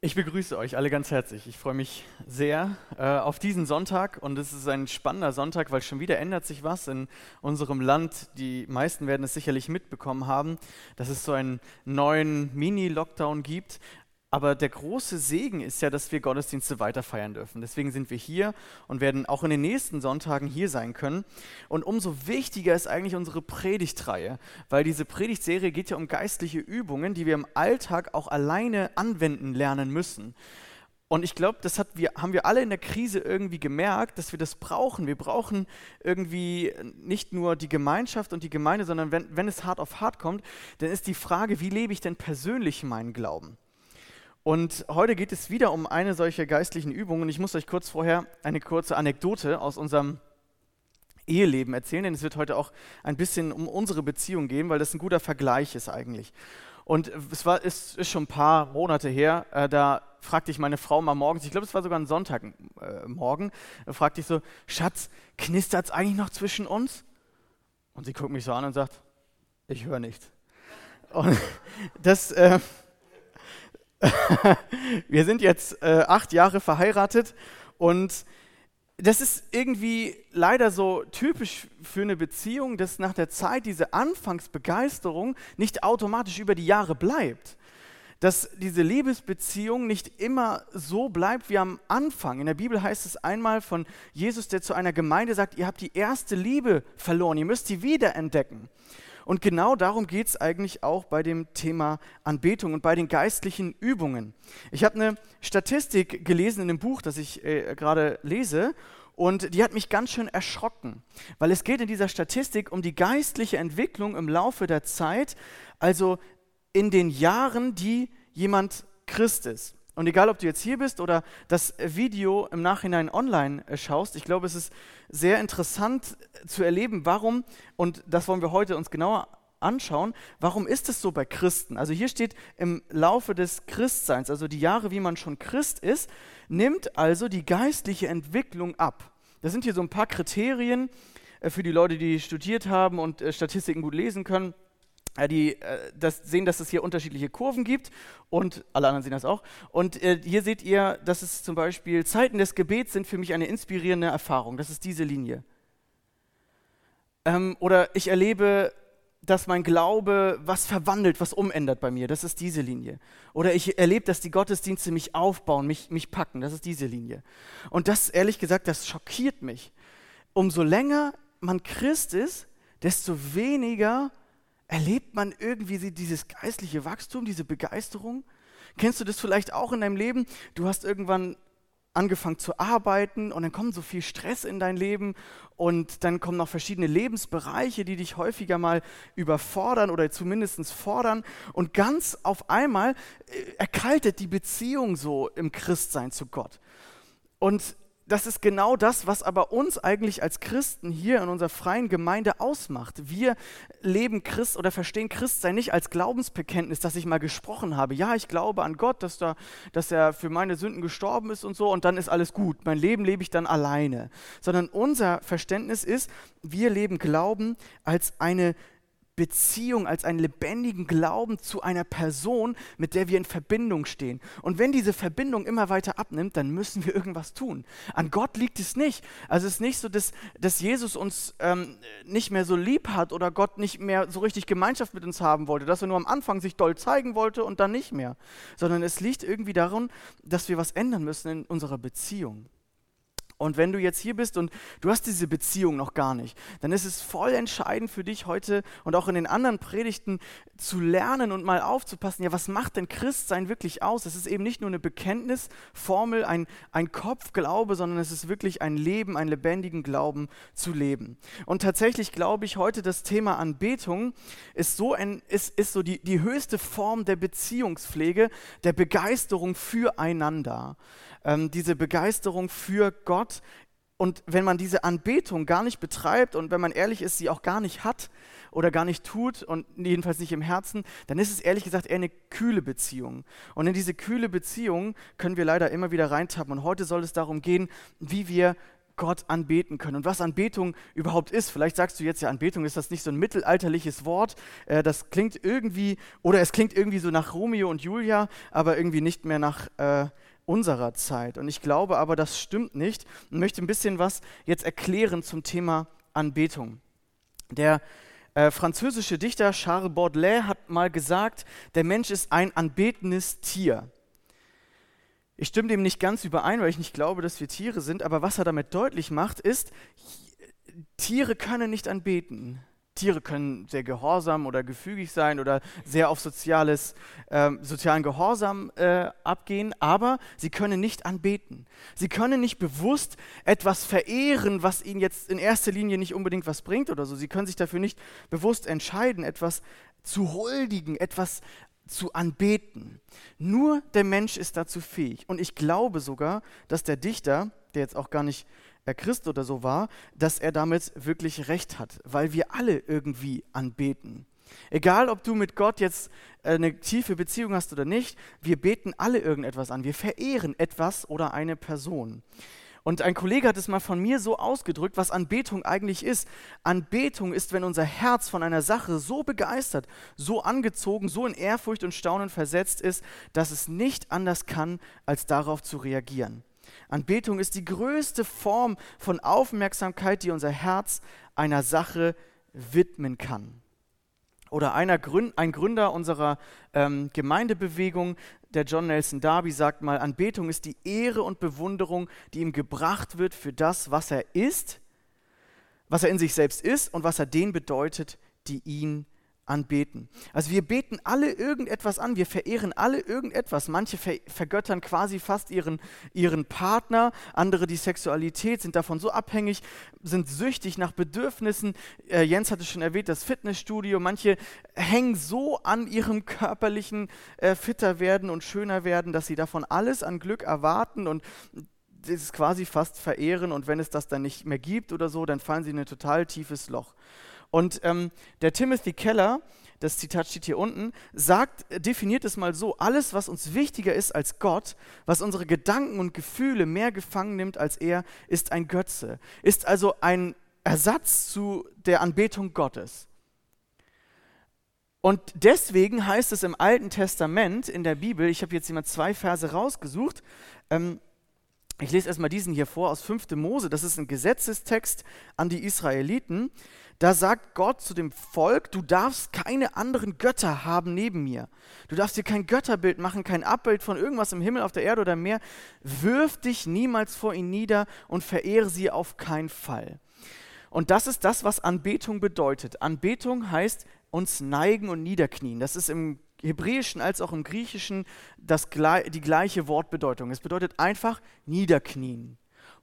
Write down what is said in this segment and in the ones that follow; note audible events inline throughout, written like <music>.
Ich begrüße euch alle ganz herzlich. Ich freue mich sehr äh, auf diesen Sonntag und es ist ein spannender Sonntag, weil schon wieder ändert sich was in unserem Land. Die meisten werden es sicherlich mitbekommen haben, dass es so einen neuen Mini-Lockdown gibt. Aber der große Segen ist ja, dass wir Gottesdienste weiter feiern dürfen. Deswegen sind wir hier und werden auch in den nächsten Sonntagen hier sein können. Und umso wichtiger ist eigentlich unsere Predigtreihe, weil diese Predigtserie geht ja um geistliche Übungen, die wir im Alltag auch alleine anwenden lernen müssen. Und ich glaube, das wir, haben wir alle in der Krise irgendwie gemerkt, dass wir das brauchen. Wir brauchen irgendwie nicht nur die Gemeinschaft und die Gemeinde, sondern wenn, wenn es hart auf hart kommt, dann ist die Frage, wie lebe ich denn persönlich meinen Glauben? Und heute geht es wieder um eine solche geistlichen Übung. Und ich muss euch kurz vorher eine kurze Anekdote aus unserem Eheleben erzählen, denn es wird heute auch ein bisschen um unsere Beziehung gehen, weil das ein guter Vergleich ist eigentlich. Und es war, ist, ist schon ein paar Monate her, äh, da fragte ich meine Frau mal morgens, ich glaube, es war sogar ein Sonntagmorgen, äh, fragte ich so, Schatz, knistert es eigentlich noch zwischen uns? Und sie guckt mich so an und sagt, ich höre nichts. Und <laughs> das, äh, <laughs> wir sind jetzt äh, acht Jahre verheiratet und das ist irgendwie leider so typisch für eine Beziehung, dass nach der Zeit diese Anfangsbegeisterung nicht automatisch über die Jahre bleibt. Dass diese Liebesbeziehung nicht immer so bleibt wie am Anfang. In der Bibel heißt es einmal von Jesus, der zu einer Gemeinde sagt, ihr habt die erste Liebe verloren, ihr müsst sie wiederentdecken. Und genau darum geht es eigentlich auch bei dem Thema Anbetung und bei den geistlichen Übungen. Ich habe eine Statistik gelesen in dem Buch, das ich äh, gerade lese. Und die hat mich ganz schön erschrocken, weil es geht in dieser Statistik um die geistliche Entwicklung im Laufe der Zeit, also in den Jahren, die jemand Christ ist. Und egal, ob du jetzt hier bist oder das Video im Nachhinein online äh, schaust, ich glaube, es ist sehr interessant äh, zu erleben, warum, und das wollen wir heute uns genauer anschauen, warum ist es so bei Christen? Also hier steht im Laufe des Christseins, also die Jahre, wie man schon Christ ist, nimmt also die geistliche Entwicklung ab. Das sind hier so ein paar Kriterien äh, für die Leute, die studiert haben und Statistiken gut lesen können die äh, das sehen, dass es hier unterschiedliche Kurven gibt und alle anderen sehen das auch. Und äh, hier seht ihr, dass es zum Beispiel Zeiten des Gebets sind für mich eine inspirierende Erfahrung. Das ist diese Linie. Ähm, oder ich erlebe, dass mein Glaube was verwandelt, was umändert bei mir. Das ist diese Linie. Oder ich erlebe, dass die Gottesdienste mich aufbauen, mich, mich packen. Das ist diese Linie. Und das, ehrlich gesagt, das schockiert mich. Umso länger man Christ ist, desto weniger Erlebt man irgendwie dieses geistliche Wachstum, diese Begeisterung? Kennst du das vielleicht auch in deinem Leben? Du hast irgendwann angefangen zu arbeiten und dann kommt so viel Stress in dein Leben und dann kommen noch verschiedene Lebensbereiche, die dich häufiger mal überfordern oder zumindest fordern und ganz auf einmal äh, erkaltet die Beziehung so im Christsein zu Gott. Und das ist genau das, was aber uns eigentlich als Christen hier in unserer freien Gemeinde ausmacht. Wir leben Christ oder verstehen Christsein nicht als Glaubensbekenntnis, dass ich mal gesprochen habe. Ja, ich glaube an Gott, dass, da, dass er für meine Sünden gestorben ist und so und dann ist alles gut. Mein Leben lebe ich dann alleine. Sondern unser Verständnis ist, wir leben Glauben als eine Beziehung, als einen lebendigen Glauben zu einer Person, mit der wir in Verbindung stehen. Und wenn diese Verbindung immer weiter abnimmt, dann müssen wir irgendwas tun. An Gott liegt es nicht. Also es ist nicht so, dass, dass Jesus uns ähm, nicht mehr so lieb hat oder Gott nicht mehr so richtig Gemeinschaft mit uns haben wollte, dass er nur am Anfang sich doll zeigen wollte und dann nicht mehr. Sondern es liegt irgendwie daran, dass wir was ändern müssen in unserer Beziehung. Und wenn du jetzt hier bist und du hast diese Beziehung noch gar nicht, dann ist es voll entscheidend für dich heute und auch in den anderen Predigten zu lernen und mal aufzupassen, ja, was macht denn Christsein wirklich aus? Es ist eben nicht nur eine Bekenntnisformel, ein, ein Kopfglaube, sondern es ist wirklich ein Leben, einen lebendigen Glauben zu leben. Und tatsächlich glaube ich heute, das Thema Anbetung ist so, ein, ist, ist so die, die höchste Form der Beziehungspflege, der Begeisterung füreinander ähm, diese Begeisterung für Gott. Und wenn man diese Anbetung gar nicht betreibt und wenn man ehrlich ist, sie auch gar nicht hat oder gar nicht tut und jedenfalls nicht im Herzen, dann ist es ehrlich gesagt eher eine kühle Beziehung. Und in diese kühle Beziehung können wir leider immer wieder reintappen. Und heute soll es darum gehen, wie wir Gott anbeten können und was Anbetung überhaupt ist. Vielleicht sagst du jetzt, ja, Anbetung ist das nicht so ein mittelalterliches Wort, äh, das klingt irgendwie, oder es klingt irgendwie so nach Romeo und Julia, aber irgendwie nicht mehr nach äh, unserer Zeit. Und ich glaube aber, das stimmt nicht und möchte ein bisschen was jetzt erklären zum Thema Anbetung. Der äh, französische Dichter Charles Baudelaire hat mal gesagt, der Mensch ist ein anbetendes Tier. Ich stimme dem nicht ganz überein, weil ich nicht glaube, dass wir Tiere sind, aber was er damit deutlich macht, ist, Tiere können nicht anbeten. Tiere können sehr gehorsam oder gefügig sein oder sehr auf soziales, äh, sozialen Gehorsam äh, abgehen, aber sie können nicht anbeten. Sie können nicht bewusst etwas verehren, was ihnen jetzt in erster Linie nicht unbedingt was bringt oder so. Sie können sich dafür nicht bewusst entscheiden, etwas zu huldigen, etwas zu anbeten. Nur der Mensch ist dazu fähig. Und ich glaube sogar, dass der Dichter, der jetzt auch gar nicht er Christ oder so war, dass er damit wirklich recht hat, weil wir alle irgendwie anbeten. Egal, ob du mit Gott jetzt äh, eine tiefe Beziehung hast oder nicht, wir beten alle irgendetwas an. Wir verehren etwas oder eine Person. Und ein Kollege hat es mal von mir so ausgedrückt, was Anbetung eigentlich ist. Anbetung ist, wenn unser Herz von einer Sache so begeistert, so angezogen, so in Ehrfurcht und Staunen versetzt ist, dass es nicht anders kann, als darauf zu reagieren. Anbetung ist die größte Form von Aufmerksamkeit, die unser Herz einer Sache widmen kann. Oder einer Gründ, ein Gründer unserer ähm, Gemeindebewegung, der John Nelson Darby, sagt mal, Anbetung ist die Ehre und Bewunderung, die ihm gebracht wird für das, was er ist, was er in sich selbst ist und was er denen bedeutet, die ihn anbeten. Also wir beten alle irgendetwas an, wir verehren alle irgendetwas. Manche ver vergöttern quasi fast ihren, ihren Partner, andere die Sexualität, sind davon so abhängig, sind süchtig nach Bedürfnissen. Äh, Jens hatte schon erwähnt, das Fitnessstudio. Manche hängen so an ihrem körperlichen äh, fitter werden und schöner werden, dass sie davon alles an Glück erwarten und das quasi fast verehren und wenn es das dann nicht mehr gibt oder so, dann fallen sie in ein total tiefes Loch. Und ähm, der Timothy Keller, das Zitat steht hier unten, sagt, definiert es mal so, alles, was uns wichtiger ist als Gott, was unsere Gedanken und Gefühle mehr gefangen nimmt als er, ist ein Götze, ist also ein Ersatz zu der Anbetung Gottes. Und deswegen heißt es im Alten Testament in der Bibel, ich habe jetzt immer zwei Verse rausgesucht, ähm, ich lese erstmal diesen hier vor aus 5. Mose, das ist ein Gesetzestext an die Israeliten. Da sagt Gott zu dem Volk, du darfst keine anderen Götter haben neben mir. Du darfst dir kein Götterbild machen, kein Abbild von irgendwas im Himmel, auf der Erde oder im Meer. Wirf dich niemals vor ihnen nieder und verehre sie auf keinen Fall. Und das ist das, was Anbetung bedeutet. Anbetung heißt uns neigen und niederknien. Das ist im Hebräischen als auch im Griechischen das, die gleiche Wortbedeutung. Es bedeutet einfach niederknien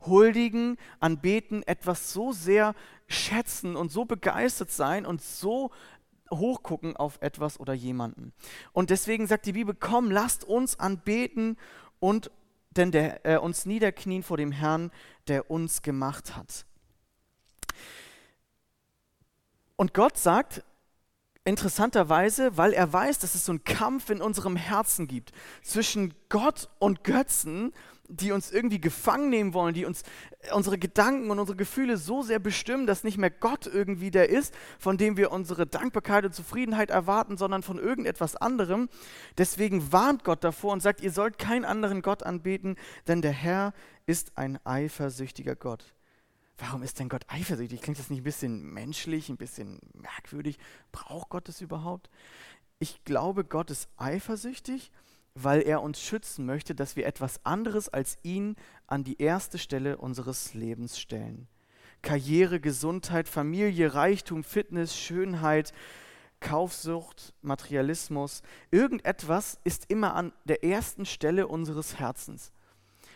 huldigen, anbeten, etwas so sehr schätzen und so begeistert sein und so hochgucken auf etwas oder jemanden. Und deswegen sagt die Bibel, komm, lasst uns anbeten und denn der, äh, uns niederknien vor dem Herrn, der uns gemacht hat. Und Gott sagt, interessanterweise, weil er weiß, dass es so einen Kampf in unserem Herzen gibt zwischen Gott und Götzen, die uns irgendwie gefangen nehmen wollen, die uns äh, unsere Gedanken und unsere Gefühle so sehr bestimmen, dass nicht mehr Gott irgendwie der ist, von dem wir unsere Dankbarkeit und Zufriedenheit erwarten, sondern von irgendetwas anderem. Deswegen warnt Gott davor und sagt, ihr sollt keinen anderen Gott anbeten, denn der Herr ist ein eifersüchtiger Gott. Warum ist denn Gott eifersüchtig? Klingt das nicht ein bisschen menschlich, ein bisschen merkwürdig? Braucht Gott das überhaupt? Ich glaube, Gott ist eifersüchtig, weil er uns schützen möchte, dass wir etwas anderes als ihn an die erste Stelle unseres Lebens stellen. Karriere, Gesundheit, Familie, Reichtum, Fitness, Schönheit, Kaufsucht, Materialismus, irgendetwas ist immer an der ersten Stelle unseres Herzens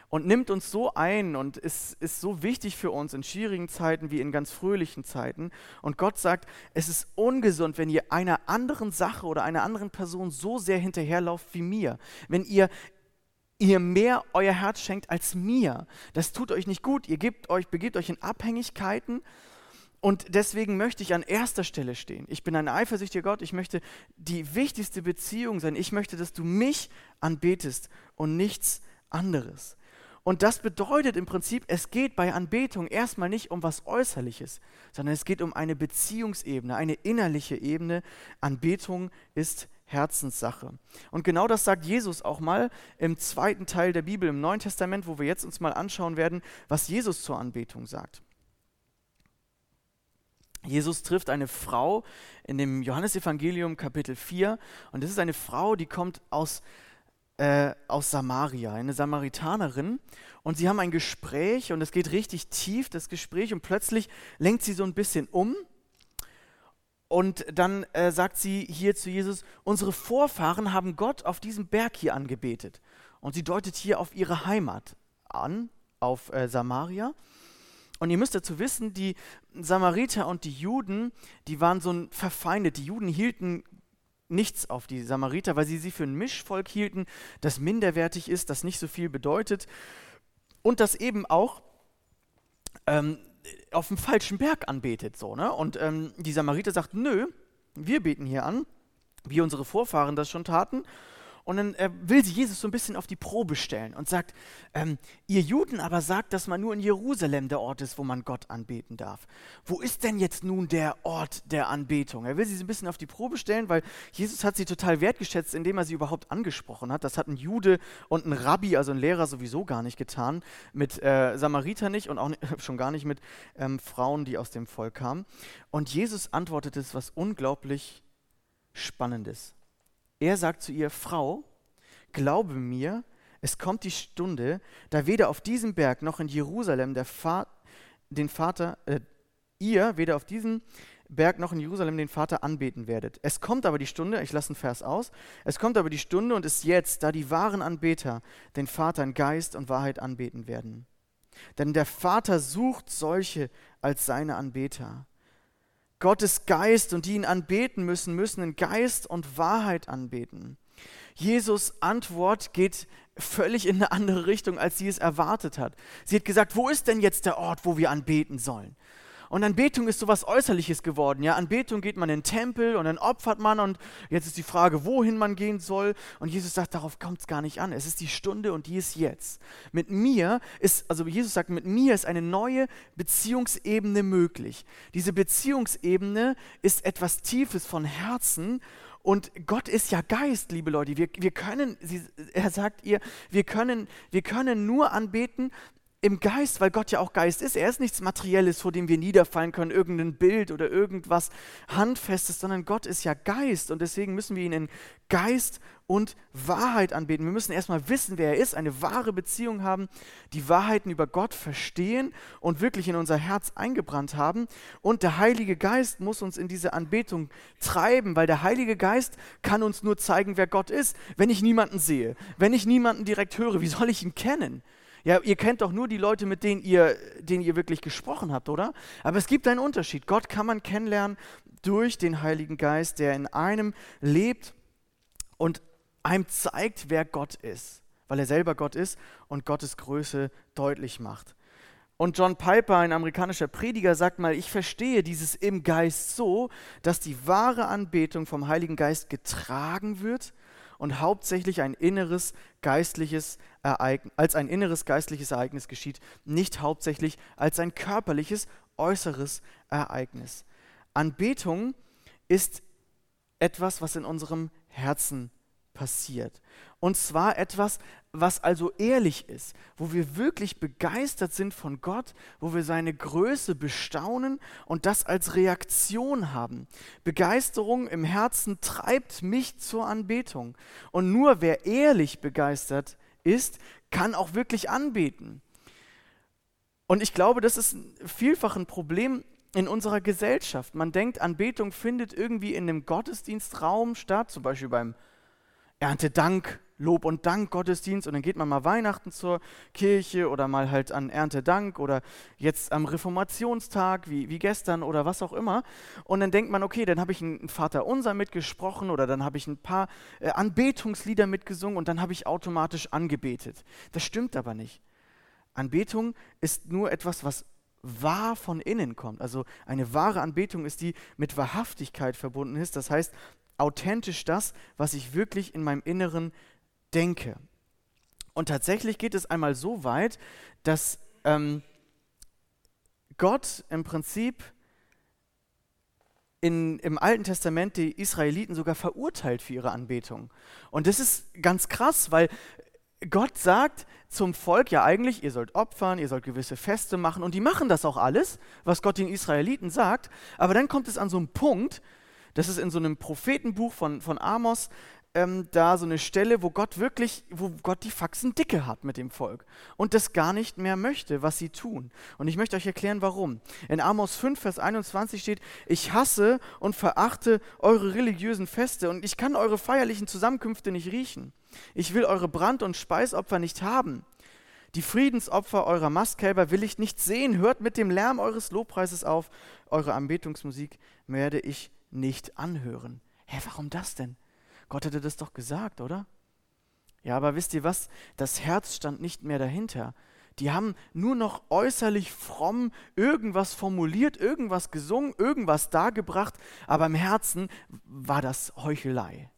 und nimmt uns so ein und ist, ist so wichtig für uns in schwierigen Zeiten wie in ganz fröhlichen Zeiten. Und Gott sagt, es ist ungesund, wenn ihr einer anderen Sache oder einer anderen Person so sehr hinterherlauft wie mir. Wenn ihr ihr mehr euer Herz schenkt als mir. Das tut euch nicht gut. Ihr gebt euch, begebt euch in Abhängigkeiten. Und deswegen möchte ich an erster Stelle stehen. Ich bin ein eifersüchtiger Gott. Ich möchte die wichtigste Beziehung sein. Ich möchte, dass du mich anbetest und nichts anderes. Und das bedeutet im Prinzip, es geht bei Anbetung erstmal nicht um was Äußerliches, sondern es geht um eine Beziehungsebene, eine innerliche Ebene. Anbetung ist Herzenssache. Und genau das sagt Jesus auch mal im zweiten Teil der Bibel, im Neuen Testament, wo wir jetzt uns mal anschauen werden, was Jesus zur Anbetung sagt. Jesus trifft eine Frau in dem Johannesevangelium Kapitel 4 und das ist eine Frau, die kommt aus, äh, aus Samaria, eine Samaritanerin und sie haben ein Gespräch und es geht richtig tief, das Gespräch und plötzlich lenkt sie so ein bisschen um und dann äh, sagt sie hier zu Jesus, unsere Vorfahren haben Gott auf diesem Berg hier angebetet und sie deutet hier auf ihre Heimat an, auf äh, Samaria. Und ihr müsst dazu wissen, die Samariter und die Juden, die waren so ein verfeindet. Die Juden hielten nichts auf die Samariter, weil sie sie für ein Mischvolk hielten, das minderwertig ist, das nicht so viel bedeutet und das eben auch ähm, auf dem falschen Berg anbetet. So, ne? Und ähm, die Samariter sagt, nö, wir beten hier an, wie unsere Vorfahren das schon taten. Und dann äh, will sie Jesus so ein bisschen auf die Probe stellen und sagt, ähm, ihr Juden aber sagt, dass man nur in Jerusalem der Ort ist, wo man Gott anbeten darf. Wo ist denn jetzt nun der Ort der Anbetung? Er will sie so ein bisschen auf die Probe stellen, weil Jesus hat sie total wertgeschätzt, indem er sie überhaupt angesprochen hat. Das hat ein Jude und ein Rabbi, also ein Lehrer sowieso gar nicht getan, mit äh, Samariter nicht und auch nicht, <laughs> schon gar nicht mit ähm, Frauen, die aus dem Volk kamen. Und Jesus antwortet es was unglaublich Spannendes. Er sagt zu ihr, Frau, glaube mir, es kommt die Stunde, da weder auf diesem Berg noch in Jerusalem der Fa den Vater, äh, ihr weder auf diesem Berg noch in Jerusalem den Vater anbeten werdet. Es kommt aber die Stunde, ich lasse einen Vers aus, es kommt aber die Stunde und ist jetzt, da die wahren Anbeter den Vater in Geist und Wahrheit anbeten werden. Denn der Vater sucht solche als seine Anbeter. Gottes Geist und die ihn anbeten müssen, müssen in Geist und Wahrheit anbeten. Jesus Antwort geht völlig in eine andere Richtung, als sie es erwartet hat. Sie hat gesagt, wo ist denn jetzt der Ort, wo wir anbeten sollen? Und Anbetung ist so was Äußerliches geworden. Ja, Anbetung geht man in den Tempel und dann opfert man und jetzt ist die Frage, wohin man gehen soll. Und Jesus sagt, darauf kommt es gar nicht an. Es ist die Stunde und die ist jetzt. Mit mir ist, also Jesus sagt, mit mir ist eine neue Beziehungsebene möglich. Diese Beziehungsebene ist etwas Tiefes von Herzen und Gott ist ja Geist, liebe Leute. Wir, wir können, er sagt ihr, wir können, wir können nur anbeten, im Geist, weil Gott ja auch Geist ist. Er ist nichts Materielles, vor dem wir niederfallen können, irgendein Bild oder irgendwas Handfestes, sondern Gott ist ja Geist und deswegen müssen wir ihn in Geist und Wahrheit anbeten. Wir müssen erstmal wissen, wer er ist, eine wahre Beziehung haben, die Wahrheiten über Gott verstehen und wirklich in unser Herz eingebrannt haben. Und der Heilige Geist muss uns in diese Anbetung treiben, weil der Heilige Geist kann uns nur zeigen, wer Gott ist. Wenn ich niemanden sehe, wenn ich niemanden direkt höre, wie soll ich ihn kennen? Ja, ihr kennt doch nur die Leute, mit denen ihr, denen ihr wirklich gesprochen habt, oder? Aber es gibt einen Unterschied. Gott kann man kennenlernen durch den Heiligen Geist, der in einem lebt und einem zeigt, wer Gott ist, weil er selber Gott ist und Gottes Größe deutlich macht. Und John Piper, ein amerikanischer Prediger, sagt mal, ich verstehe dieses im Geist so, dass die wahre Anbetung vom Heiligen Geist getragen wird und hauptsächlich ein inneres geistliches Ereignis, als ein inneres geistliches Ereignis geschieht, nicht hauptsächlich als ein körperliches äußeres Ereignis. Anbetung ist etwas, was in unserem Herzen passiert. Und zwar etwas, was also ehrlich ist, wo wir wirklich begeistert sind von Gott, wo wir seine Größe bestaunen und das als Reaktion haben. Begeisterung im Herzen treibt mich zur Anbetung. Und nur wer ehrlich begeistert ist, kann auch wirklich anbeten. Und ich glaube, das ist vielfach ein Problem in unserer Gesellschaft. Man denkt, Anbetung findet irgendwie in einem Gottesdienstraum statt, zum Beispiel beim Erntedank, Lob und Dank Gottesdienst und dann geht man mal Weihnachten zur Kirche oder mal halt an Erntedank oder jetzt am Reformationstag wie, wie gestern oder was auch immer und dann denkt man, okay, dann habe ich ein Vater Unser mitgesprochen oder dann habe ich ein paar äh, Anbetungslieder mitgesungen und dann habe ich automatisch angebetet. Das stimmt aber nicht. Anbetung ist nur etwas, was wahr von innen kommt. Also eine wahre Anbetung ist die mit Wahrhaftigkeit verbunden ist. Das heißt, authentisch das, was ich wirklich in meinem Inneren denke. Und tatsächlich geht es einmal so weit, dass ähm, Gott im Prinzip in, im Alten Testament die Israeliten sogar verurteilt für ihre Anbetung. Und das ist ganz krass, weil Gott sagt zum Volk ja eigentlich, ihr sollt opfern, ihr sollt gewisse Feste machen und die machen das auch alles, was Gott den Israeliten sagt. Aber dann kommt es an so einen Punkt, das ist in so einem Prophetenbuch von, von Amos, ähm, da so eine Stelle, wo Gott wirklich, wo Gott die Faxen dicke hat mit dem Volk und das gar nicht mehr möchte, was sie tun. Und ich möchte euch erklären, warum. In Amos 5, Vers 21 steht, ich hasse und verachte eure religiösen Feste und ich kann eure feierlichen Zusammenkünfte nicht riechen. Ich will eure Brand- und Speisopfer nicht haben. Die Friedensopfer eurer Mastkälber will ich nicht sehen. Hört mit dem Lärm eures Lobpreises auf. Eure Anbetungsmusik werde ich nicht anhören. Hä, warum das denn? Gott hätte das doch gesagt, oder? Ja, aber wisst ihr was? Das Herz stand nicht mehr dahinter. Die haben nur noch äußerlich fromm irgendwas formuliert, irgendwas gesungen, irgendwas dargebracht, aber im Herzen war das Heuchelei,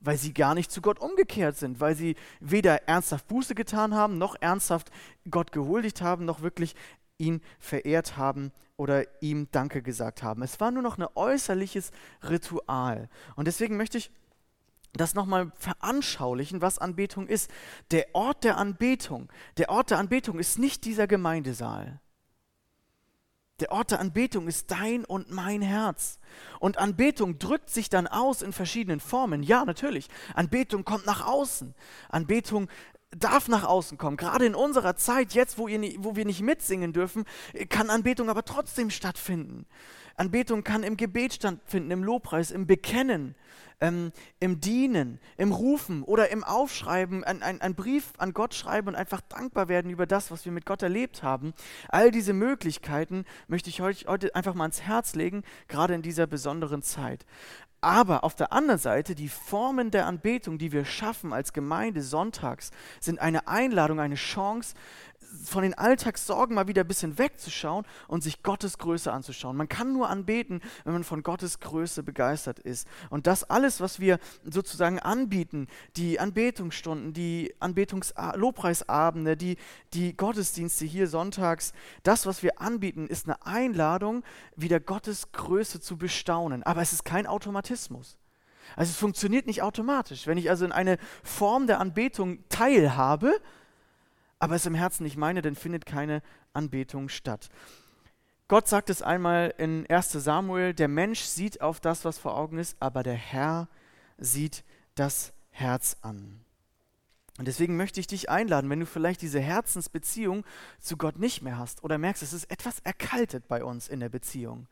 weil sie gar nicht zu Gott umgekehrt sind, weil sie weder ernsthaft Buße getan haben, noch ernsthaft Gott gehuldigt haben, noch wirklich ihn verehrt haben oder ihm Danke gesagt haben. Es war nur noch ein äußerliches Ritual. Und deswegen möchte ich das nochmal veranschaulichen, was Anbetung ist. Der Ort der Anbetung, der Ort der Anbetung ist nicht dieser Gemeindesaal. Der Ort der Anbetung ist dein und mein Herz. Und Anbetung drückt sich dann aus in verschiedenen Formen. Ja, natürlich. Anbetung kommt nach außen. Anbetung darf nach außen kommen. Gerade in unserer Zeit, jetzt, wo, ihr, wo wir nicht mitsingen dürfen, kann Anbetung aber trotzdem stattfinden. Anbetung kann im Gebet stattfinden, im Lobpreis, im Bekennen, ähm, im Dienen, im Rufen oder im Aufschreiben, einen Brief an Gott schreiben und einfach dankbar werden über das, was wir mit Gott erlebt haben. All diese Möglichkeiten möchte ich euch heute einfach mal ans Herz legen, gerade in dieser besonderen Zeit. Aber auf der anderen Seite, die Formen der Anbetung, die wir schaffen als Gemeinde sonntags, sind eine Einladung, eine Chance, von den Alltagssorgen mal wieder ein bisschen wegzuschauen und sich Gottes Größe anzuschauen. Man kann nur anbeten, wenn man von Gottes Größe begeistert ist. Und das alles, was wir sozusagen anbieten, die Anbetungsstunden, die Anbetungs-Lobpreisabende, die, die Gottesdienste hier sonntags, das, was wir anbieten, ist eine Einladung, wieder Gottes Größe zu bestaunen. Aber es ist kein Automatismus. Also es funktioniert nicht automatisch. Wenn ich also in eine Form der Anbetung teilhabe, aber es im Herzen nicht meine, dann findet keine Anbetung statt. Gott sagt es einmal in 1 Samuel, der Mensch sieht auf das, was vor Augen ist, aber der Herr sieht das Herz an. Und deswegen möchte ich dich einladen, wenn du vielleicht diese Herzensbeziehung zu Gott nicht mehr hast oder merkst, es ist etwas erkaltet bei uns in der Beziehung,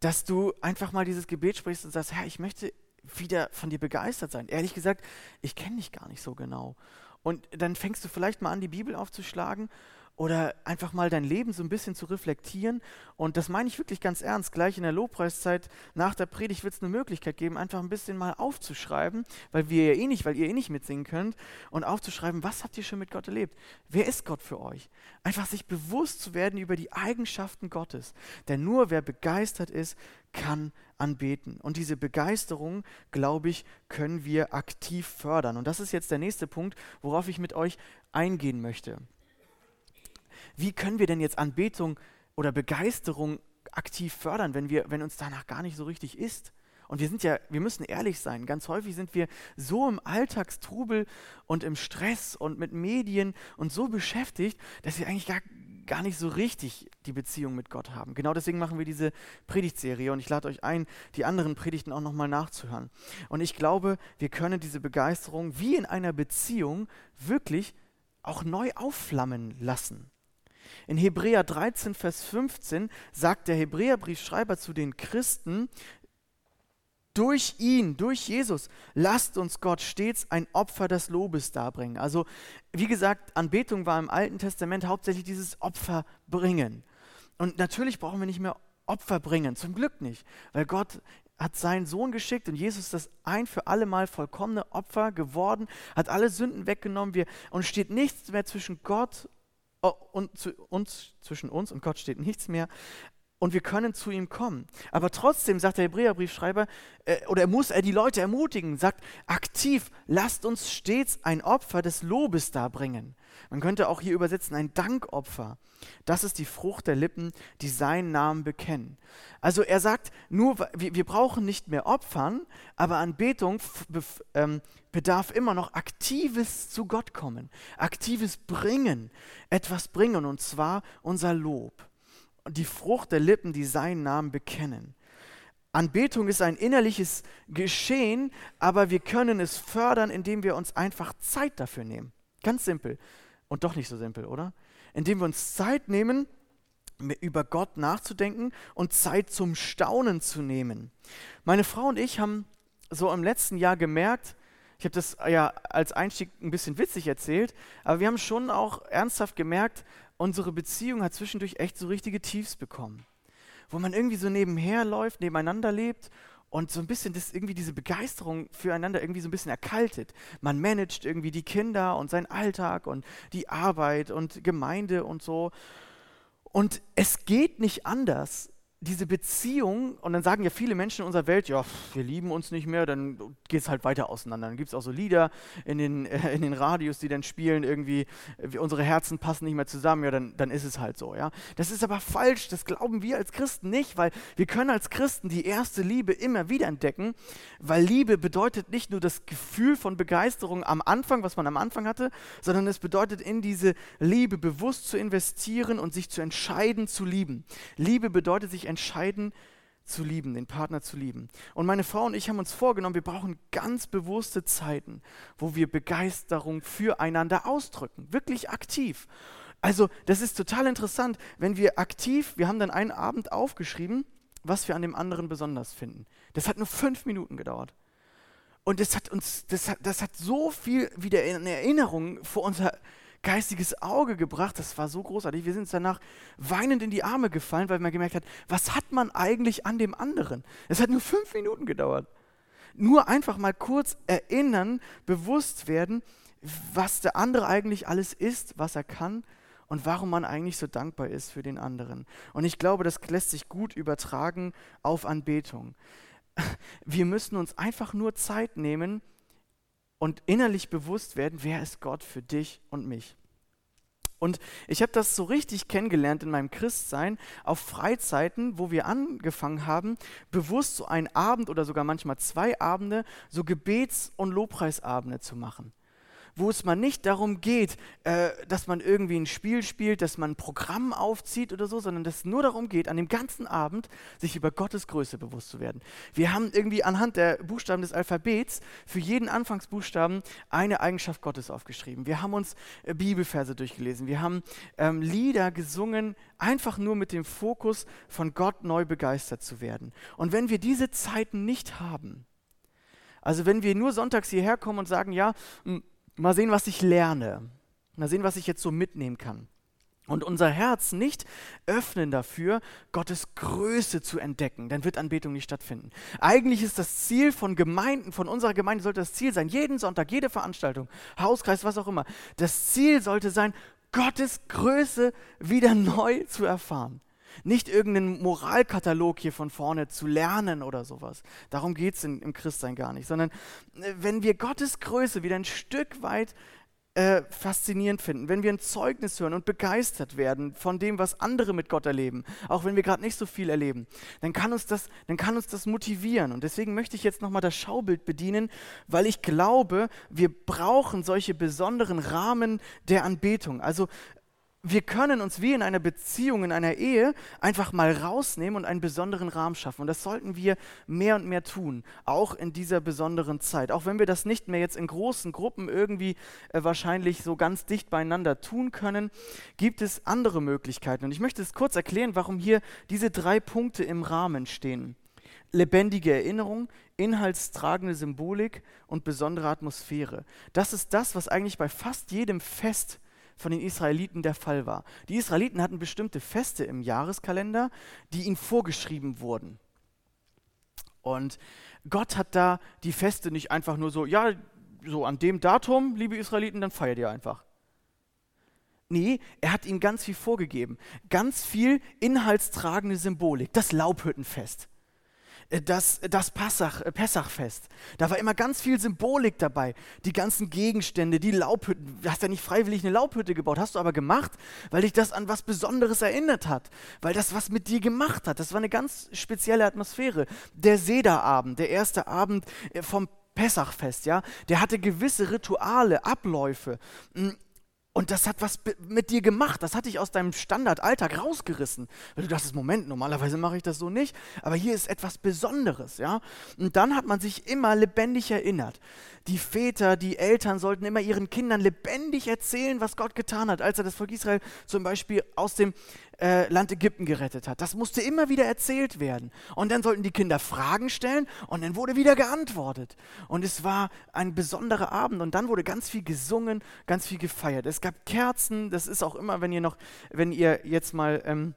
dass du einfach mal dieses Gebet sprichst und sagst, Herr, ich möchte wieder von dir begeistert sein. Ehrlich gesagt, ich kenne dich gar nicht so genau. Und dann fängst du vielleicht mal an, die Bibel aufzuschlagen oder einfach mal dein Leben so ein bisschen zu reflektieren. Und das meine ich wirklich ganz ernst. Gleich in der Lobpreiszeit nach der Predigt wird es eine Möglichkeit geben, einfach ein bisschen mal aufzuschreiben, weil wir ja eh nicht, weil ihr eh nicht mitsingen könnt, und aufzuschreiben, was habt ihr schon mit Gott erlebt? Wer ist Gott für euch? Einfach sich bewusst zu werden über die Eigenschaften Gottes. Denn nur wer begeistert ist, kann anbeten. Und diese Begeisterung, glaube ich, können wir aktiv fördern. Und das ist jetzt der nächste Punkt, worauf ich mit euch eingehen möchte. Wie können wir denn jetzt Anbetung oder Begeisterung aktiv fördern, wenn, wir, wenn uns danach gar nicht so richtig ist? Und wir sind ja, wir müssen ehrlich sein, ganz häufig sind wir so im Alltagstrubel und im Stress und mit Medien und so beschäftigt, dass wir eigentlich gar, gar nicht so richtig die Beziehung mit Gott haben. Genau deswegen machen wir diese Predigtserie und ich lade euch ein, die anderen Predigten auch nochmal nachzuhören. Und ich glaube, wir können diese Begeisterung wie in einer Beziehung wirklich auch neu aufflammen lassen. In Hebräer 13, Vers 15 sagt der Hebräerbriefschreiber zu den Christen, durch ihn, durch Jesus, lasst uns Gott stets ein Opfer des Lobes darbringen. Also, wie gesagt, Anbetung war im Alten Testament hauptsächlich dieses Opfer bringen. Und natürlich brauchen wir nicht mehr Opfer bringen, zum Glück nicht, weil Gott hat seinen Sohn geschickt und Jesus ist das ein für alle Mal vollkommene Opfer geworden, hat alle Sünden weggenommen wir, und steht nichts mehr zwischen Gott und zu uns, zwischen uns und Gott steht nichts mehr. Und wir können zu ihm kommen. Aber trotzdem sagt der Hebräerbriefschreiber, äh, oder muss er die Leute ermutigen, sagt aktiv, lasst uns stets ein Opfer des Lobes darbringen. Man könnte auch hier übersetzen ein Dankopfer. Das ist die Frucht der Lippen, die seinen Namen bekennen. Also er sagt, nur wir, wir brauchen nicht mehr Opfern, aber Anbetung ähm, bedarf immer noch aktives zu Gott kommen, aktives Bringen, etwas bringen und zwar unser Lob die Frucht der Lippen, die seinen Namen bekennen. Anbetung ist ein innerliches Geschehen, aber wir können es fördern, indem wir uns einfach Zeit dafür nehmen. Ganz simpel. Und doch nicht so simpel, oder? Indem wir uns Zeit nehmen, über Gott nachzudenken und Zeit zum Staunen zu nehmen. Meine Frau und ich haben so im letzten Jahr gemerkt, ich habe das ja als Einstieg ein bisschen witzig erzählt, aber wir haben schon auch ernsthaft gemerkt, unsere Beziehung hat zwischendurch echt so richtige Tiefs bekommen. Wo man irgendwie so nebenher läuft, nebeneinander lebt und so ein bisschen das, irgendwie diese Begeisterung füreinander irgendwie so ein bisschen erkaltet. Man managt irgendwie die Kinder und seinen Alltag und die Arbeit und Gemeinde und so. Und es geht nicht anders, diese Beziehung, und dann sagen ja viele Menschen in unserer Welt, ja, wir lieben uns nicht mehr, dann geht es halt weiter auseinander. Dann gibt es auch so Lieder in den, <laughs> äh, in den Radios, die dann spielen, irgendwie, äh, unsere Herzen passen nicht mehr zusammen, ja, dann, dann ist es halt so, ja. Das ist aber falsch, das glauben wir als Christen nicht, weil wir können als Christen die erste Liebe immer wieder entdecken, weil Liebe bedeutet nicht nur das Gefühl von Begeisterung am Anfang, was man am Anfang hatte, sondern es bedeutet in diese Liebe bewusst zu investieren und sich zu entscheiden zu lieben. Liebe bedeutet sich entscheiden zu lieben, den Partner zu lieben. Und meine Frau und ich haben uns vorgenommen, wir brauchen ganz bewusste Zeiten, wo wir Begeisterung füreinander ausdrücken, wirklich aktiv. Also das ist total interessant, wenn wir aktiv, wir haben dann einen Abend aufgeschrieben, was wir an dem anderen besonders finden. Das hat nur fünf Minuten gedauert. Und das hat uns, das hat, das hat so viel wieder in Erinnerung vor unser geistiges Auge gebracht. Das war so großartig. Wir sind uns danach weinend in die Arme gefallen, weil man gemerkt hat, was hat man eigentlich an dem anderen? Es hat nur fünf Minuten gedauert. Nur einfach mal kurz erinnern, bewusst werden, was der andere eigentlich alles ist, was er kann und warum man eigentlich so dankbar ist für den anderen. Und ich glaube, das lässt sich gut übertragen auf Anbetung. Wir müssen uns einfach nur Zeit nehmen, und innerlich bewusst werden, wer ist Gott für dich und mich. Und ich habe das so richtig kennengelernt in meinem Christsein auf Freizeiten, wo wir angefangen haben, bewusst so einen Abend oder sogar manchmal zwei Abende, so Gebets- und Lobpreisabende zu machen wo es mal nicht darum geht, äh, dass man irgendwie ein Spiel spielt, dass man ein Programm aufzieht oder so, sondern dass es nur darum geht, an dem ganzen Abend sich über Gottes Größe bewusst zu werden. Wir haben irgendwie anhand der Buchstaben des Alphabets für jeden Anfangsbuchstaben eine Eigenschaft Gottes aufgeschrieben. Wir haben uns äh, Bibelverse durchgelesen. Wir haben ähm, Lieder gesungen, einfach nur mit dem Fokus, von Gott neu begeistert zu werden. Und wenn wir diese Zeiten nicht haben, also wenn wir nur sonntags hierher kommen und sagen, ja, Mal sehen, was ich lerne. Mal sehen, was ich jetzt so mitnehmen kann. Und unser Herz nicht öffnen dafür, Gottes Größe zu entdecken, dann wird Anbetung nicht stattfinden. Eigentlich ist das Ziel von Gemeinden, von unserer Gemeinde sollte das Ziel sein, jeden Sonntag, jede Veranstaltung, Hauskreis, was auch immer. Das Ziel sollte sein, Gottes Größe wieder neu zu erfahren. Nicht irgendeinen Moralkatalog hier von vorne zu lernen oder sowas. Darum geht es im Christsein gar nicht. Sondern äh, wenn wir Gottes Größe wieder ein Stück weit äh, faszinierend finden, wenn wir ein Zeugnis hören und begeistert werden von dem, was andere mit Gott erleben, auch wenn wir gerade nicht so viel erleben, dann kann, uns das, dann kann uns das motivieren. Und deswegen möchte ich jetzt nochmal das Schaubild bedienen, weil ich glaube, wir brauchen solche besonderen Rahmen der Anbetung. Also wir können uns wie in einer Beziehung, in einer Ehe einfach mal rausnehmen und einen besonderen Rahmen schaffen. Und das sollten wir mehr und mehr tun, auch in dieser besonderen Zeit. Auch wenn wir das nicht mehr jetzt in großen Gruppen irgendwie äh, wahrscheinlich so ganz dicht beieinander tun können, gibt es andere Möglichkeiten. Und ich möchte es kurz erklären, warum hier diese drei Punkte im Rahmen stehen. Lebendige Erinnerung, inhaltstragende Symbolik und besondere Atmosphäre. Das ist das, was eigentlich bei fast jedem Fest von den Israeliten der Fall war. Die Israeliten hatten bestimmte Feste im Jahreskalender, die ihnen vorgeschrieben wurden. Und Gott hat da die Feste nicht einfach nur so, ja, so an dem Datum, liebe Israeliten, dann feiert ihr einfach. Nee, er hat ihnen ganz viel vorgegeben. Ganz viel inhaltstragende Symbolik. Das Laubhüttenfest. Äh, das, das Passach, äh, Pessachfest. Da war immer ganz viel Symbolik dabei. Die ganzen Gegenstände, die Laubhütten. Du hast ja nicht freiwillig eine Laubhütte gebaut, hast du aber gemacht, weil dich das an was Besonderes erinnert hat. Weil das was mit dir gemacht hat. Das war eine ganz spezielle Atmosphäre. Der Sederabend, der erste Abend äh, vom Pessachfest, ja, der hatte gewisse Rituale, Abläufe. Und das hat was mit dir gemacht. Das hat dich aus deinem Standardalltag rausgerissen. Weil du dachtest, Moment, normalerweise mache ich das so nicht. Aber hier ist etwas Besonderes, ja. Und dann hat man sich immer lebendig erinnert. Die Väter, die Eltern sollten immer ihren Kindern lebendig erzählen, was Gott getan hat, als er das Volk Israel zum Beispiel aus dem äh, Land Ägypten gerettet hat. Das musste immer wieder erzählt werden. Und dann sollten die Kinder Fragen stellen und dann wurde wieder geantwortet. Und es war ein besonderer Abend und dann wurde ganz viel gesungen, ganz viel gefeiert. Es gab Kerzen, das ist auch immer, wenn ihr noch, wenn ihr jetzt mal ähm,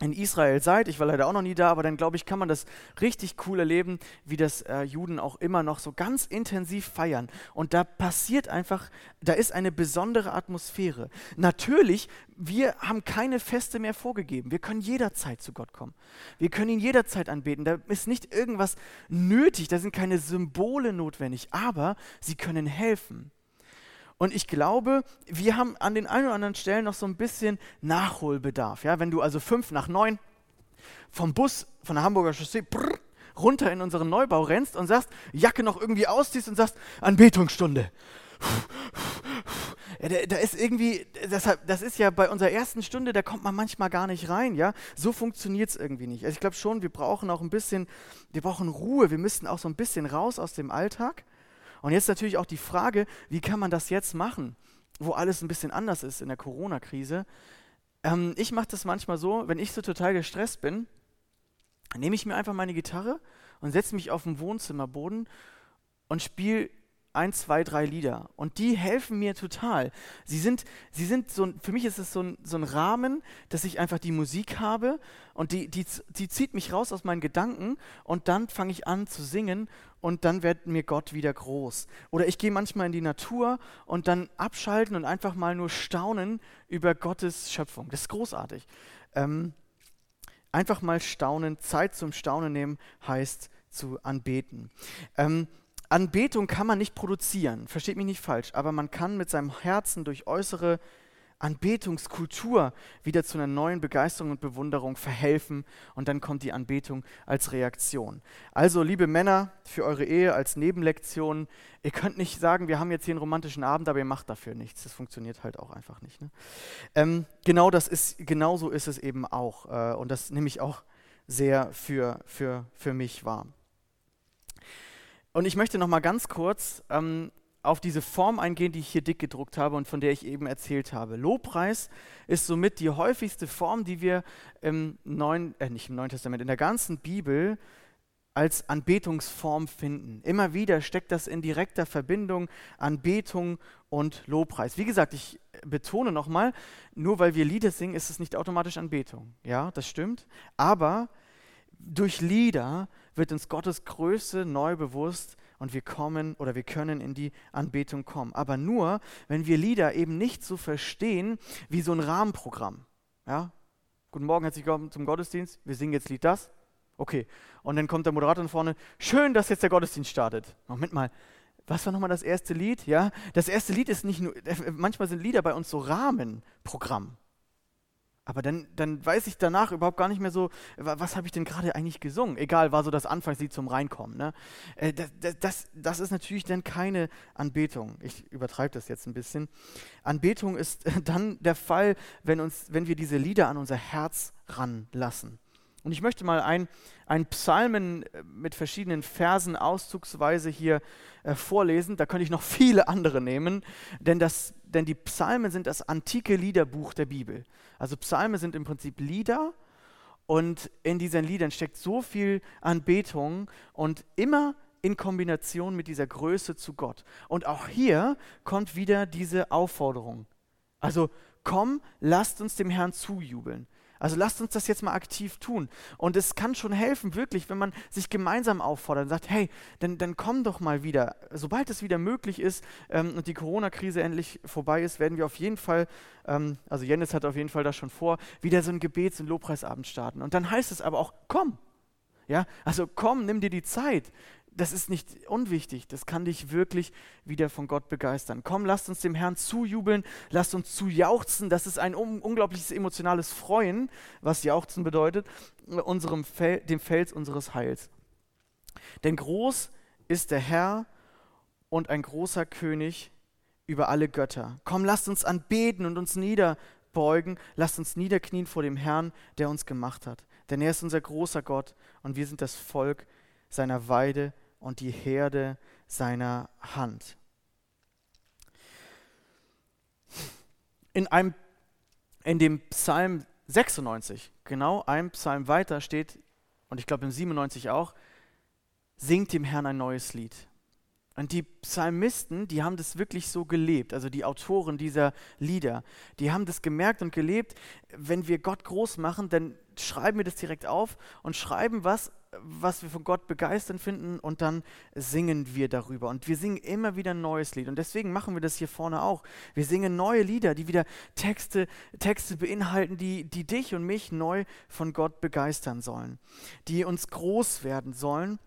in Israel seid, ich war leider auch noch nie da, aber dann glaube ich, kann man das richtig cool erleben, wie das äh, Juden auch immer noch so ganz intensiv feiern. Und da passiert einfach, da ist eine besondere Atmosphäre. Natürlich, wir haben keine Feste mehr vorgegeben. Wir können jederzeit zu Gott kommen. Wir können ihn jederzeit anbeten. Da ist nicht irgendwas nötig, da sind keine Symbole notwendig, aber sie können helfen. Und ich glaube, wir haben an den ein oder anderen Stellen noch so ein bisschen Nachholbedarf. Ja? Wenn du also fünf nach neun vom Bus von der Hamburger Chaussee brrr, runter in unseren Neubau rennst und sagst, Jacke noch irgendwie ausziehst und sagst, Anbetungsstunde. Ja, da, da, ist irgendwie, das, das, ist ja bei unserer ersten Stunde, da kommt man manchmal gar nicht rein, ja. So funktioniert es irgendwie nicht. Also ich glaube schon, wir brauchen auch ein bisschen, wir brauchen Ruhe, wir müssten auch so ein bisschen raus aus dem Alltag und jetzt natürlich auch die Frage, wie kann man das jetzt machen, wo alles ein bisschen anders ist in der Corona-Krise. Ähm, ich mache das manchmal so, wenn ich so total gestresst bin, nehme ich mir einfach meine Gitarre und setze mich auf den Wohnzimmerboden und spiele ein, zwei, drei Lieder. Und die helfen mir total. Sie sind, sie sind so, für mich ist es so ein, so ein Rahmen, dass ich einfach die Musik habe und die, die, die zieht mich raus aus meinen Gedanken und dann fange ich an zu singen und dann wird mir Gott wieder groß. Oder ich gehe manchmal in die Natur und dann abschalten und einfach mal nur staunen über Gottes Schöpfung. Das ist großartig. Ähm, einfach mal staunen, Zeit zum Staunen nehmen heißt zu anbeten. Ähm, Anbetung kann man nicht produzieren, versteht mich nicht falsch, aber man kann mit seinem Herzen durch äußere Anbetungskultur wieder zu einer neuen Begeisterung und Bewunderung verhelfen und dann kommt die Anbetung als Reaktion. Also, liebe Männer, für eure Ehe als Nebenlektion, ihr könnt nicht sagen, wir haben jetzt hier einen romantischen Abend, aber ihr macht dafür nichts. Das funktioniert halt auch einfach nicht. Ne? Ähm, genau das ist, genau so ist es eben auch. Äh, und das nehme ich auch sehr für, für, für mich wahr. Und ich möchte noch mal ganz kurz ähm, auf diese Form eingehen, die ich hier dick gedruckt habe und von der ich eben erzählt habe. Lobpreis ist somit die häufigste Form, die wir im Neuen, äh nicht im Neuen Testament, in der ganzen Bibel als Anbetungsform finden. Immer wieder steckt das in direkter Verbindung Anbetung und Lobpreis. Wie gesagt, ich betone nochmal, nur weil wir Lieder singen, ist es nicht automatisch Anbetung. Ja, das stimmt. Aber durch Lieder wird uns Gottes Größe neu bewusst und wir kommen oder wir können in die Anbetung kommen. Aber nur, wenn wir Lieder eben nicht so verstehen wie so ein Rahmenprogramm. Ja? Guten Morgen, herzlich willkommen zum Gottesdienst. Wir singen jetzt Lied das. Okay. Und dann kommt der Moderator vorne. Schön, dass jetzt der Gottesdienst startet. Moment mal. Was war nochmal das erste Lied? Ja, das erste Lied ist nicht nur, manchmal sind Lieder bei uns so Rahmenprogramm. Aber dann, dann weiß ich danach überhaupt gar nicht mehr so, was habe ich denn gerade eigentlich gesungen? Egal, war so das Anfangslied zum Reinkommen. Ne? Äh, das, das, das ist natürlich dann keine Anbetung. Ich übertreibe das jetzt ein bisschen. Anbetung ist <laughs> dann der Fall, wenn, uns, wenn wir diese Lieder an unser Herz ranlassen. Und ich möchte mal ein, ein Psalmen äh, mit verschiedenen Versen auszugsweise hier äh, vorlesen. Da könnte ich noch <laughs> viele andere nehmen, denn, das, denn die Psalmen sind das antike Liederbuch der Bibel. Also Psalmen sind im Prinzip Lieder und in diesen Liedern steckt so viel Anbetung und immer in Kombination mit dieser Größe zu Gott. Und auch hier kommt wieder diese Aufforderung. Also komm, lasst uns dem Herrn zujubeln. Also lasst uns das jetzt mal aktiv tun. Und es kann schon helfen, wirklich, wenn man sich gemeinsam auffordert und sagt, hey, dann, dann komm doch mal wieder. Sobald es wieder möglich ist ähm, und die Corona-Krise endlich vorbei ist, werden wir auf jeden Fall, ähm, also Jens hat auf jeden Fall das schon vor, wieder so ein Gebets- und Lobpreisabend starten. Und dann heißt es aber auch, komm. Ja, also komm, nimm dir die Zeit das ist nicht unwichtig, das kann dich wirklich wieder von Gott begeistern. Komm, lasst uns dem Herrn zujubeln, lasst uns zujauchzen. Das ist ein un unglaubliches emotionales Freuen, was Jauchzen bedeutet, unserem Fel dem Fels unseres Heils. Denn groß ist der Herr und ein großer König über alle Götter. Komm, lasst uns anbeten und uns niederbeugen, lasst uns niederknien vor dem Herrn, der uns gemacht hat. Denn er ist unser großer Gott und wir sind das Volk seiner Weide und die Herde seiner Hand. In, einem, in dem Psalm 96, genau ein Psalm weiter steht, und ich glaube im 97 auch, singt dem Herrn ein neues Lied. Und die Psalmisten, die haben das wirklich so gelebt, also die Autoren dieser Lieder, die haben das gemerkt und gelebt, wenn wir Gott groß machen, dann schreiben wir das direkt auf und schreiben was, was wir von Gott begeistern finden und dann singen wir darüber. Und wir singen immer wieder ein neues Lied. Und deswegen machen wir das hier vorne auch. Wir singen neue Lieder, die wieder Texte, Texte beinhalten, die, die dich und mich neu von Gott begeistern sollen, die uns groß werden sollen.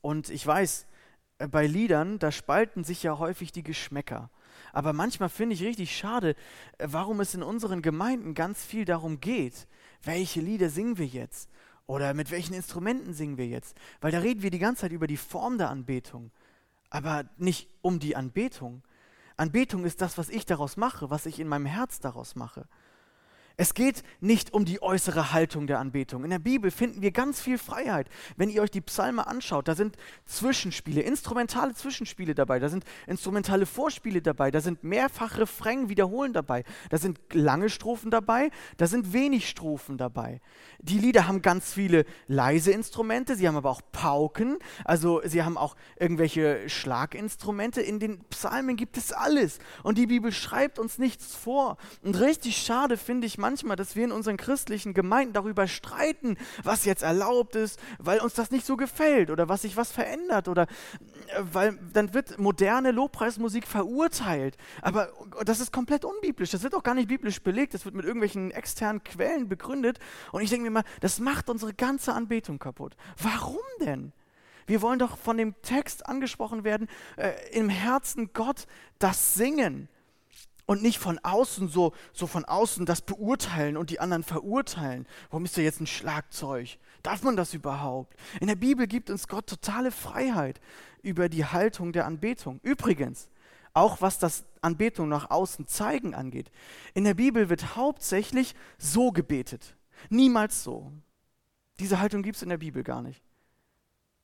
Und ich weiß, äh, bei Liedern, da spalten sich ja häufig die Geschmäcker. Aber manchmal finde ich richtig schade, äh, warum es in unseren Gemeinden ganz viel darum geht, welche Lieder singen wir jetzt oder mit welchen Instrumenten singen wir jetzt. Weil da reden wir die ganze Zeit über die Form der Anbetung, aber nicht um die Anbetung. Anbetung ist das, was ich daraus mache, was ich in meinem Herz daraus mache. Es geht nicht um die äußere Haltung der Anbetung. In der Bibel finden wir ganz viel Freiheit. Wenn ihr euch die Psalme anschaut, da sind Zwischenspiele, instrumentale Zwischenspiele dabei, da sind instrumentale Vorspiele dabei, da sind mehrfach Refrain wiederholen dabei, da sind lange Strophen dabei, da sind wenig Strophen dabei. Die Lieder haben ganz viele leise Instrumente, sie haben aber auch Pauken, also sie haben auch irgendwelche Schlaginstrumente. In den Psalmen gibt es alles und die Bibel schreibt uns nichts vor. Und richtig schade finde ich manchmal, dass wir in unseren christlichen Gemeinden darüber streiten, was jetzt erlaubt ist, weil uns das nicht so gefällt oder was sich was verändert oder äh, weil dann wird moderne Lobpreismusik verurteilt. Aber das ist komplett unbiblisch. Das wird auch gar nicht biblisch belegt. Das wird mit irgendwelchen externen Quellen begründet. Und ich denke mir mal, das macht unsere ganze Anbetung kaputt. Warum denn? Wir wollen doch von dem Text angesprochen werden, äh, im Herzen Gott das Singen und nicht von außen so, so von außen das beurteilen und die anderen verurteilen. Warum ist da jetzt ein Schlagzeug? Darf man das überhaupt? In der Bibel gibt uns Gott totale Freiheit über die Haltung der Anbetung. Übrigens, auch was das Anbetung nach außen zeigen angeht. In der Bibel wird hauptsächlich so gebetet, niemals so. Diese Haltung gibt es in der Bibel gar nicht.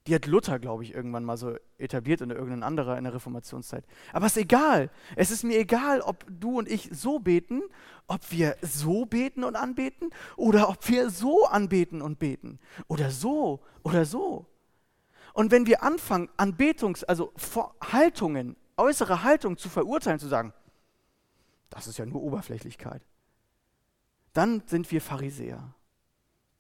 Die hat Luther, glaube ich, irgendwann mal so etabliert oder irgendein anderer in der Reformationszeit. Aber es ist egal. Es ist mir egal, ob du und ich so beten, ob wir so beten und anbeten oder ob wir so anbeten und beten. Oder so oder so. Und wenn wir anfangen, Anbetungs-, also Haltungen, äußere Haltung zu verurteilen, zu sagen, das ist ja nur Oberflächlichkeit, dann sind wir Pharisäer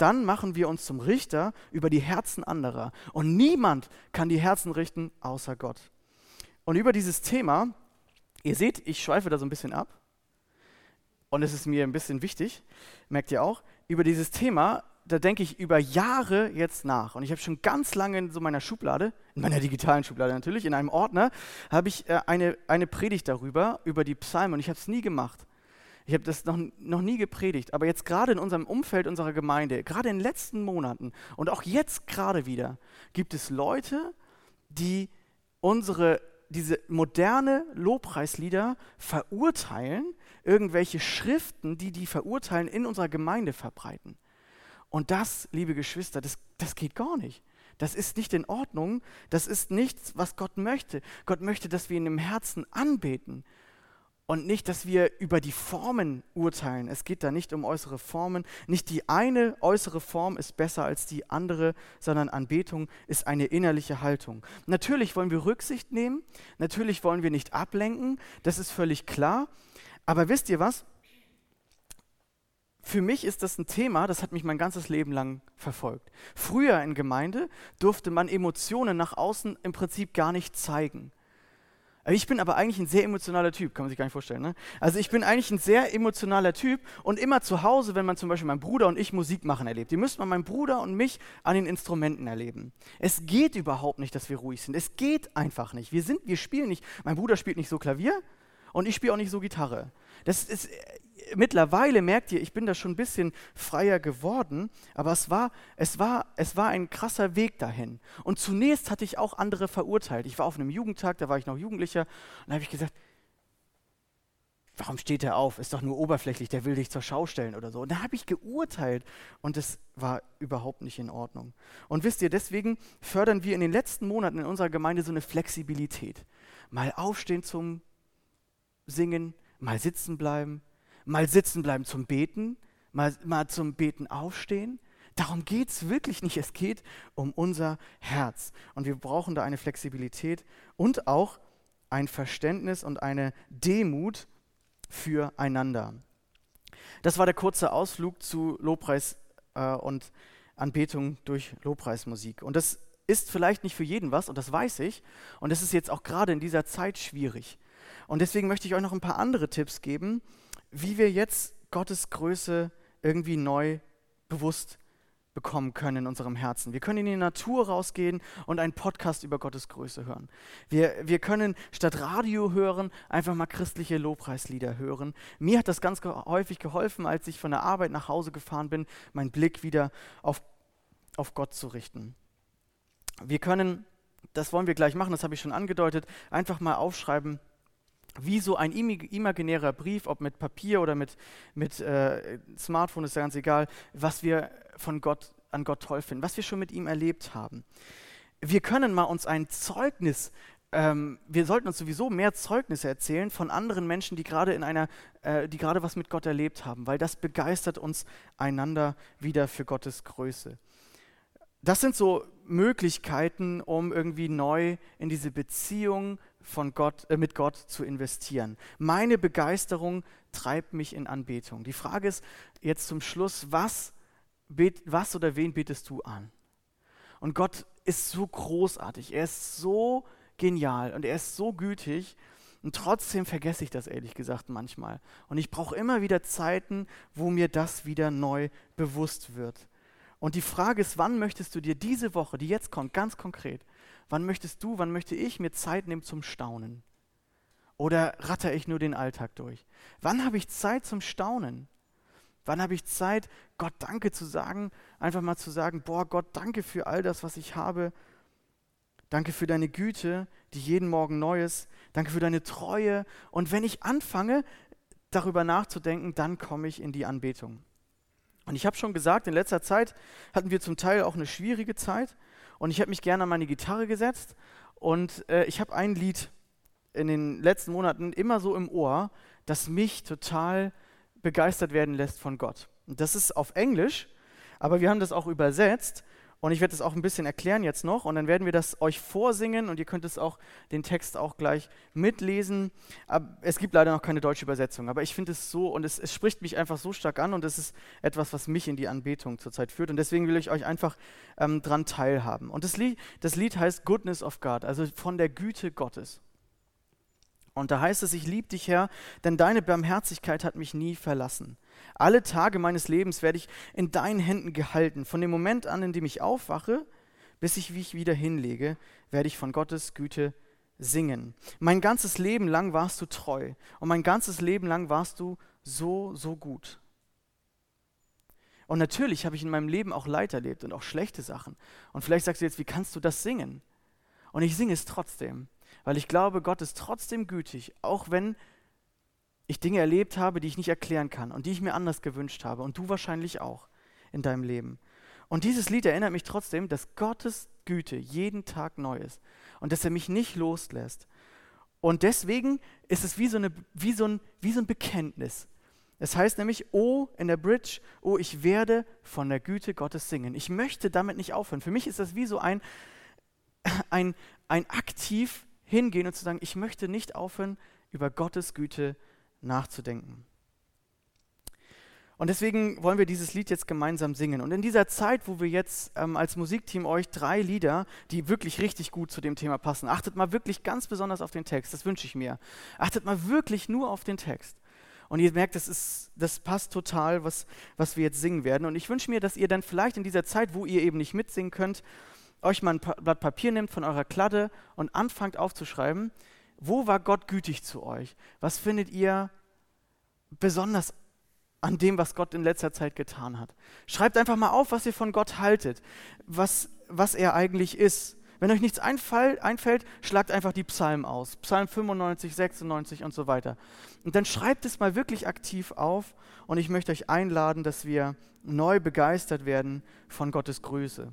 dann machen wir uns zum Richter über die Herzen anderer. Und niemand kann die Herzen richten außer Gott. Und über dieses Thema, ihr seht, ich schweife da so ein bisschen ab. Und es ist mir ein bisschen wichtig, merkt ihr auch, über dieses Thema, da denke ich über Jahre jetzt nach. Und ich habe schon ganz lange in so meiner Schublade, in meiner digitalen Schublade natürlich, in einem Ordner, habe ich äh, eine, eine Predigt darüber, über die Psalmen. Und ich habe es nie gemacht. Ich habe das noch, noch nie gepredigt, aber jetzt gerade in unserem Umfeld unserer Gemeinde, gerade in den letzten Monaten und auch jetzt gerade wieder, gibt es Leute, die unsere, diese moderne Lobpreislieder verurteilen, irgendwelche Schriften, die die verurteilen, in unserer Gemeinde verbreiten. Und das, liebe Geschwister, das, das geht gar nicht. Das ist nicht in Ordnung. Das ist nichts, was Gott möchte. Gott möchte, dass wir ihn im Herzen anbeten und nicht, dass wir über die Formen urteilen. Es geht da nicht um äußere Formen. Nicht die eine äußere Form ist besser als die andere, sondern Anbetung ist eine innerliche Haltung. Natürlich wollen wir Rücksicht nehmen, natürlich wollen wir nicht ablenken, das ist völlig klar. Aber wisst ihr was? für mich ist das ein Thema, das hat mich mein ganzes Leben lang verfolgt. Früher in Gemeinde durfte man Emotionen nach außen im Prinzip gar nicht zeigen. Ich bin aber eigentlich ein sehr emotionaler Typ, kann man sich gar nicht vorstellen. Ne? Also ich bin eigentlich ein sehr emotionaler Typ und immer zu Hause, wenn man zum Beispiel meinen Bruder und ich Musik machen erlebt, ihr müsst mal meinen Bruder und mich an den Instrumenten erleben. Es geht überhaupt nicht, dass wir ruhig sind. Es geht einfach nicht. Wir sind, wir spielen nicht. Mein Bruder spielt nicht so Klavier und ich spiele auch nicht so Gitarre. Das ist, mittlerweile merkt ihr, ich bin da schon ein bisschen freier geworden, aber es war, es, war, es war ein krasser Weg dahin. Und zunächst hatte ich auch andere verurteilt. Ich war auf einem Jugendtag, da war ich noch Jugendlicher, und da habe ich gesagt, warum steht er auf? Ist doch nur oberflächlich, der will dich zur Schau stellen oder so. Und da habe ich geurteilt und es war überhaupt nicht in Ordnung. Und wisst ihr, deswegen fördern wir in den letzten Monaten in unserer Gemeinde so eine Flexibilität. Mal aufstehen zum Singen, mal sitzen bleiben, mal sitzen bleiben zum Beten, mal, mal zum Beten aufstehen. Darum geht es wirklich nicht. Es geht um unser Herz. Und wir brauchen da eine Flexibilität und auch ein Verständnis und eine Demut füreinander. Das war der kurze Ausflug zu Lobpreis äh, und Anbetung durch Lobpreismusik. Und das ist vielleicht nicht für jeden was, und das weiß ich. Und das ist jetzt auch gerade in dieser Zeit schwierig. Und deswegen möchte ich euch noch ein paar andere Tipps geben, wie wir jetzt Gottes Größe irgendwie neu bewusst bekommen können in unserem Herzen. Wir können in die Natur rausgehen und einen Podcast über Gottes Größe hören. Wir, wir können statt Radio hören, einfach mal christliche Lobpreislieder hören. Mir hat das ganz häufig geholfen, als ich von der Arbeit nach Hause gefahren bin, meinen Blick wieder auf, auf Gott zu richten. Wir können, das wollen wir gleich machen, das habe ich schon angedeutet, einfach mal aufschreiben, wie so ein imaginärer Brief, ob mit Papier oder mit, mit äh, Smartphone, ist ja ganz egal, was wir von Gott, an Gott toll finden, was wir schon mit ihm erlebt haben. Wir können mal uns ein Zeugnis, ähm, wir sollten uns sowieso mehr Zeugnisse erzählen von anderen Menschen, die gerade in einer, äh, die gerade was mit Gott erlebt haben, weil das begeistert uns einander wieder für Gottes Größe. Das sind so Möglichkeiten, um irgendwie neu in diese Beziehung von Gott, äh, mit Gott zu investieren. Meine Begeisterung treibt mich in Anbetung. Die Frage ist jetzt zum Schluss, was, bet, was oder wen betest du an? Und Gott ist so großartig, er ist so genial und er ist so gütig. Und trotzdem vergesse ich das ehrlich gesagt manchmal. Und ich brauche immer wieder Zeiten, wo mir das wieder neu bewusst wird. Und die Frage ist, wann möchtest du dir diese Woche, die jetzt kommt, ganz konkret, wann möchtest du, wann möchte ich mir Zeit nehmen zum Staunen? Oder ratter ich nur den Alltag durch? Wann habe ich Zeit zum Staunen? Wann habe ich Zeit, Gott Danke zu sagen, einfach mal zu sagen, boah Gott, danke für all das, was ich habe. Danke für deine Güte, die jeden Morgen neu ist. Danke für deine Treue. Und wenn ich anfange, darüber nachzudenken, dann komme ich in die Anbetung. Und ich habe schon gesagt, in letzter Zeit hatten wir zum Teil auch eine schwierige Zeit. Und ich habe mich gerne an meine Gitarre gesetzt. Und äh, ich habe ein Lied in den letzten Monaten immer so im Ohr, das mich total begeistert werden lässt von Gott. Und das ist auf Englisch, aber wir haben das auch übersetzt. Und ich werde das auch ein bisschen erklären jetzt noch und dann werden wir das euch vorsingen und ihr könnt es auch den Text auch gleich mitlesen. Es gibt leider noch keine deutsche Übersetzung, aber ich finde es so und es, es, spricht mich einfach so stark an und es ist etwas, was mich in die Anbetung zurzeit führt und deswegen will ich euch einfach ähm, dran teilhaben. Und das Lied, das Lied heißt Goodness of God, also von der Güte Gottes. Und da heißt es, ich liebe dich, Herr, denn deine Barmherzigkeit hat mich nie verlassen. Alle Tage meines Lebens werde ich in deinen Händen gehalten. Von dem Moment an, in dem ich aufwache, bis ich mich wieder hinlege, werde ich von Gottes Güte singen. Mein ganzes Leben lang warst du treu und mein ganzes Leben lang warst du so, so gut. Und natürlich habe ich in meinem Leben auch Leid erlebt und auch schlechte Sachen. Und vielleicht sagst du jetzt, wie kannst du das singen? Und ich singe es trotzdem, weil ich glaube, Gott ist trotzdem gütig, auch wenn ich Dinge erlebt habe, die ich nicht erklären kann und die ich mir anders gewünscht habe und du wahrscheinlich auch in deinem Leben. Und dieses Lied erinnert mich trotzdem, dass Gottes Güte jeden Tag neu ist und dass er mich nicht loslässt. Und deswegen ist es wie so, eine, wie so, ein, wie so ein Bekenntnis. Es heißt nämlich, oh, in der Bridge, oh, ich werde von der Güte Gottes singen. Ich möchte damit nicht aufhören. Für mich ist das wie so ein, <laughs> ein, ein aktiv hingehen und zu sagen, ich möchte nicht aufhören, über Gottes Güte zu nachzudenken. Und deswegen wollen wir dieses Lied jetzt gemeinsam singen. Und in dieser Zeit, wo wir jetzt ähm, als Musikteam euch drei Lieder, die wirklich richtig gut zu dem Thema passen, achtet mal wirklich ganz besonders auf den Text, das wünsche ich mir. Achtet mal wirklich nur auf den Text. Und ihr merkt, das, ist, das passt total, was, was wir jetzt singen werden. Und ich wünsche mir, dass ihr dann vielleicht in dieser Zeit, wo ihr eben nicht mitsingen könnt, euch mal ein Blatt Papier nehmt von eurer Kladde und anfangt aufzuschreiben, wo war Gott gütig zu euch? Was findet ihr besonders an dem, was Gott in letzter Zeit getan hat. Schreibt einfach mal auf, was ihr von Gott haltet, was, was er eigentlich ist. Wenn euch nichts einfall, einfällt, schlagt einfach die Psalmen aus. Psalm 95, 96 und so weiter. Und dann schreibt es mal wirklich aktiv auf und ich möchte euch einladen, dass wir neu begeistert werden von Gottes Größe.